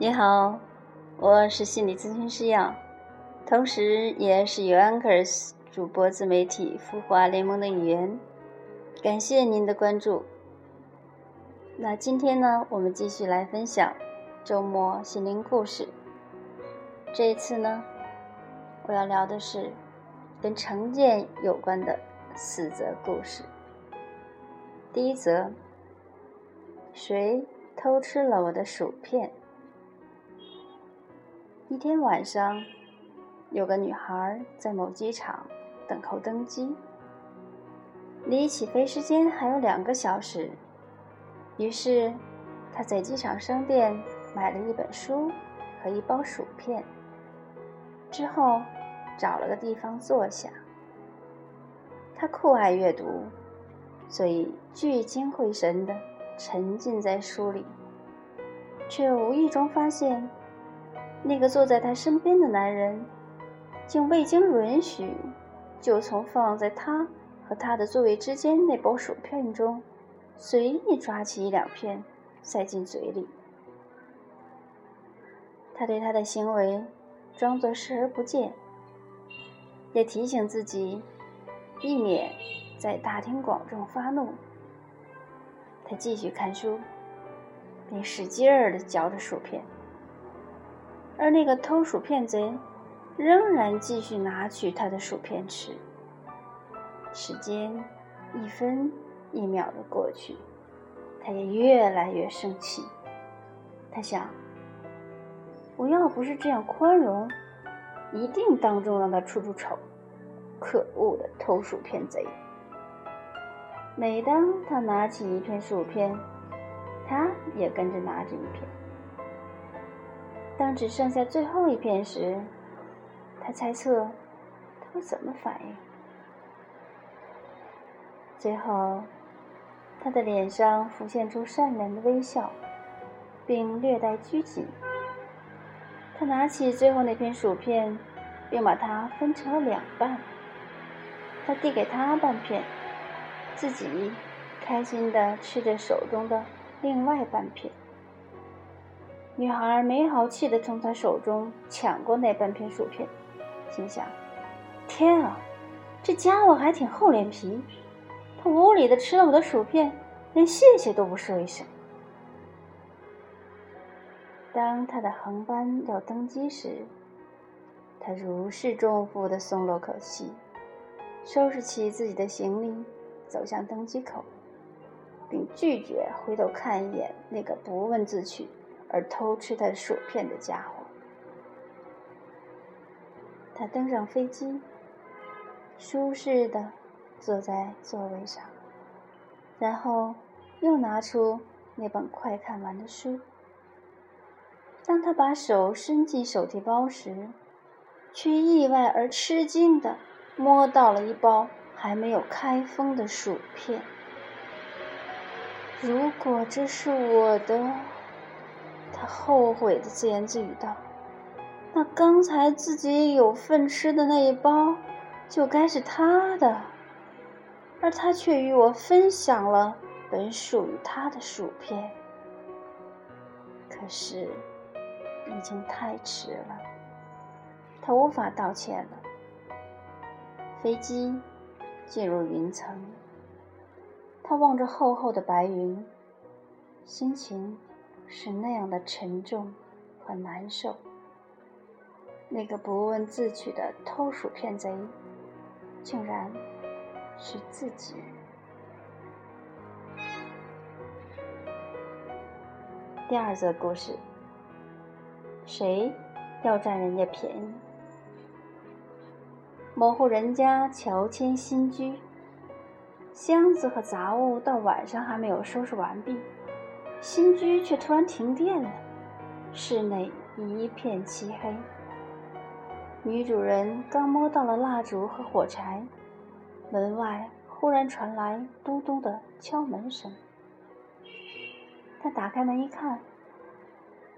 你好，我是心理咨询师杨，同时也是 Uncers 主播自媒体孵化联盟的一员。感谢您的关注。那今天呢，我们继续来分享周末心灵故事。这一次呢，我要聊的是跟成见有关的四则故事。第一则，谁偷吃了我的薯片？一天晚上，有个女孩在某机场等候登机，离起飞时间还有两个小时。于是，她在机场商店买了一本书和一包薯片，之后找了个地方坐下。她酷爱阅读，所以聚精会神地沉浸在书里，却无意中发现。那个坐在他身边的男人，竟未经允许，就从放在他和他的座位之间那包薯片中，随意抓起一两片，塞进嘴里。他对他的行为装作视而不见，也提醒自己，避免在大庭广众发怒。他继续看书，并使劲儿地嚼着薯片。而那个偷薯片贼，仍然继续拿取他的薯片吃。时间一分一秒的过去，他也越来越生气。他想：我要不是这样宽容，一定当众让他出出丑。可恶的偷薯片贼！每当他拿起一片薯片，他也跟着拿着一片。当只剩下最后一片时，他猜测他会怎么反应。最后，他的脸上浮现出善良的微笑，并略带拘谨。他拿起最后那片薯片，并把它分成了两半。他递给他半片，自己开心地吃着手中的另外半片。女孩没好气地从他手中抢过那半片薯片，心想：“天啊，这家伙还挺厚脸皮，他无理地吃了我的薯片，连谢谢都不说一声。”当他的航班要登机时，他如释重负地松了口气，收拾起自己的行李，走向登机口，并拒绝回头看一眼那个不问自取。而偷吃他薯片的家伙，他登上飞机，舒适的坐在座位上，然后又拿出那本快看完的书。当他把手伸进手提包时，却意外而吃惊的摸到了一包还没有开封的薯片。如果这是我的。他后悔的自言自语道：“那刚才自己有份吃的那一包，就该是他的，而他却与我分享了本属于他的薯片。可是，已经太迟了，他无法道歉了。飞机进入云层，他望着厚厚的白云，心情。”是那样的沉重和难受。那个不问自取的偷薯片贼，竟然是自己。第二则故事：谁要占人家便宜？某户人家乔迁新居，箱子和杂物到晚上还没有收拾完毕。新居却突然停电了，室内一片漆黑。女主人刚摸到了蜡烛和火柴，门外忽然传来咚咚的敲门声。她打开门一看，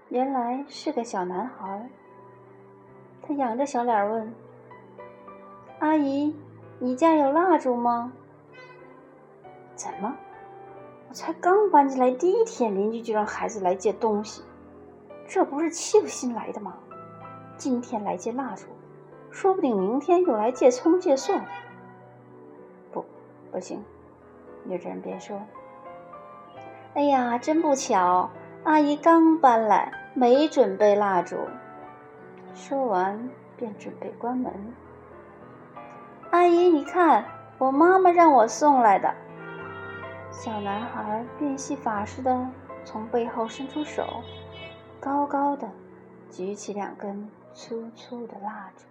原来是个小男孩。他仰着小脸问：“阿姨，你家有蜡烛吗？”“怎么？”才刚搬进来第一天，邻居就让孩子来借东西，这不是欺负新来的吗？今天来借蜡烛，说不定明天又来借葱借蒜。不，不行。女主人便说：“哎呀，真不巧，阿姨刚搬来，没准备蜡烛。”说完便准备关门。阿姨，你看，我妈妈让我送来的。小男孩变戏法似的从背后伸出手，高高的举起两根粗粗的蜡烛。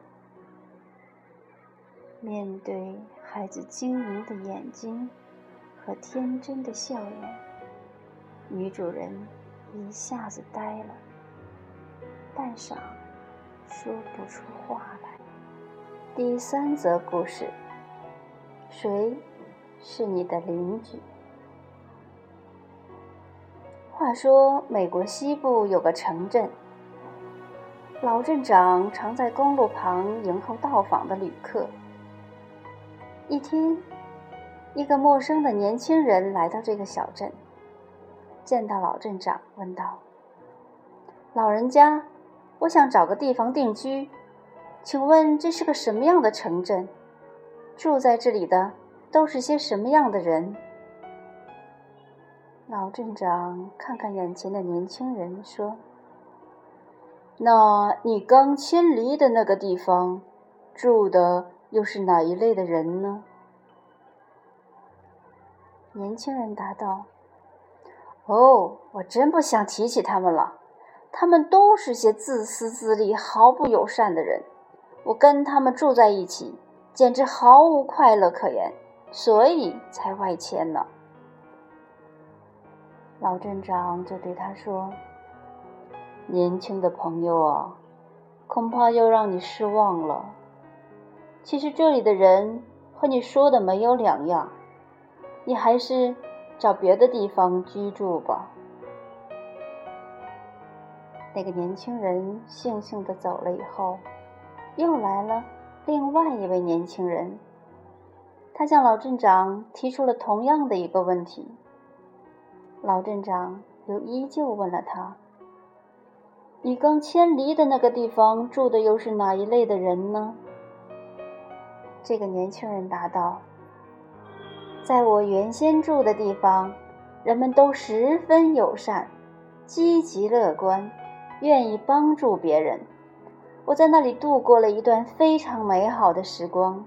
面对孩子晶莹的眼睛。和天真的笑颜，女主人一下子呆了，半晌说不出话来。第三则故事：谁是你的邻居？话说，美国西部有个城镇，老镇长常在公路旁迎候到访的旅客。一天。一个陌生的年轻人来到这个小镇，见到老镇长，问道：“老人家，我想找个地方定居，请问这是个什么样的城镇？住在这里的都是些什么样的人？”老镇长看看眼前的年轻人，说：“那你刚迁离的那个地方，住的又是哪一类的人呢？”年轻人答道：“哦，我真不想提起他们了。他们都是些自私自利、毫不友善的人。我跟他们住在一起，简直毫无快乐可言，所以才外迁呢。”老镇长就对他说：“年轻的朋友啊，恐怕又让你失望了。其实这里的人和你说的没有两样。”你还是找别的地方居住吧。那个年轻人悻悻地走了以后，又来了另外一位年轻人。他向老镇长提出了同样的一个问题。老镇长又依旧问了他：“你刚迁离的那个地方住的又是哪一类的人呢？”这个年轻人答道。在我原先住的地方，人们都十分友善、积极乐观，愿意帮助别人。我在那里度过了一段非常美好的时光。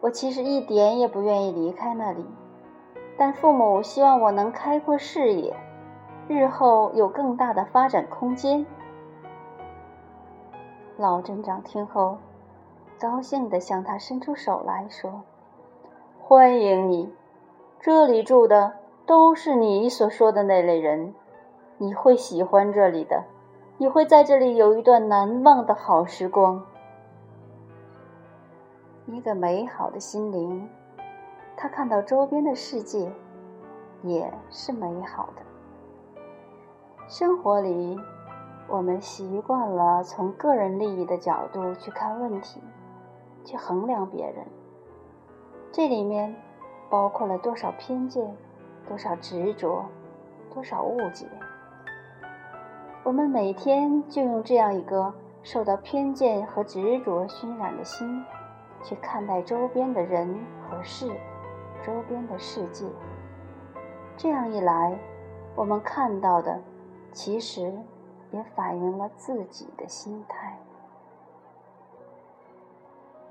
我其实一点也不愿意离开那里，但父母希望我能开阔视野，日后有更大的发展空间。老镇长听后，高兴地向他伸出手来说。欢迎你，这里住的都是你所说的那类人，你会喜欢这里的，你会在这里有一段难忘的好时光。一个美好的心灵，他看到周边的世界也是美好的。生活里，我们习惯了从个人利益的角度去看问题，去衡量别人。这里面包括了多少偏见，多少执着，多少误解。我们每天就用这样一个受到偏见和执着熏染的心，去看待周边的人和事，周边的世界。这样一来，我们看到的其实也反映了自己的心态。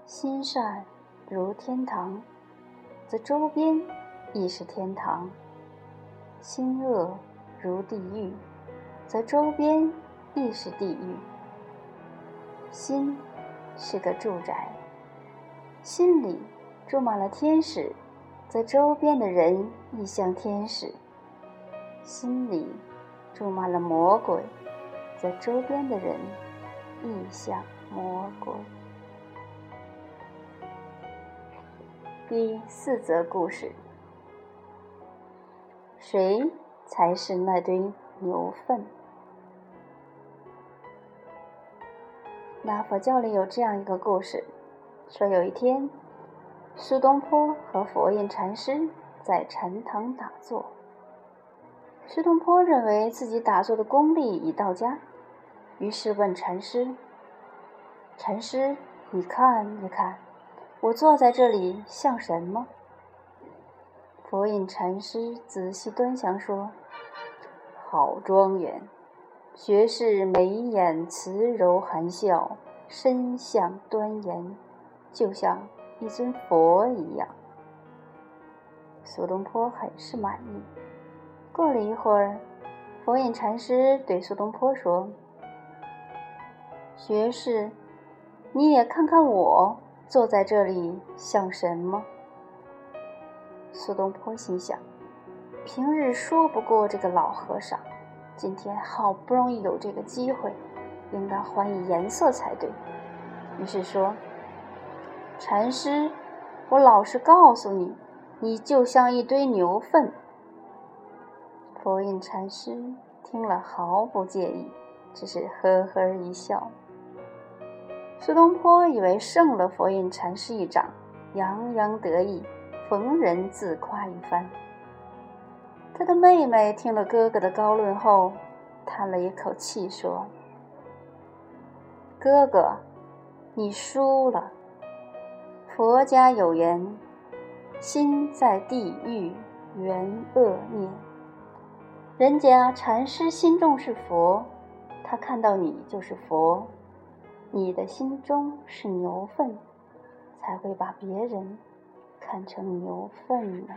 心善如天堂。则周边亦是天堂；心恶如地狱，则周边亦是地狱。心是个住宅，心里住满了天使，则周边的人亦像天使；心里住满了魔鬼，则周边的人亦像魔鬼。第四则故事：谁才是那堆牛粪？那佛教里有这样一个故事，说有一天，苏东坡和佛印禅师在禅堂打坐。苏东坡认为自己打坐的功力已到家，于是问禅师：“禅师，你看一看，我坐在这里像什么？”佛印禅师仔细端详说：“好庄严，学士眉眼慈柔含笑，身相端严，就像一尊佛一样。”苏东坡很是满意。过了一会儿，佛印禅师对苏东坡说。学士，你也看看我坐在这里像什么？苏东坡心想：平日说不过这个老和尚，今天好不容易有这个机会，应该还以颜色才对。于是说：“禅师，我老实告诉你，你就像一堆牛粪。”佛印禅师听了毫不介意，只是呵呵一笑。苏东坡以为胜了佛印禅师一掌，洋洋得意，逢人自夸一番。他的妹妹听了哥哥的高论后，叹了一口气说：“哥哥，你输了。佛家有言，心在地狱，缘恶念。人家禅师心中是佛，他看到你就是佛。”你的心中是牛粪，才会把别人看成牛粪呢。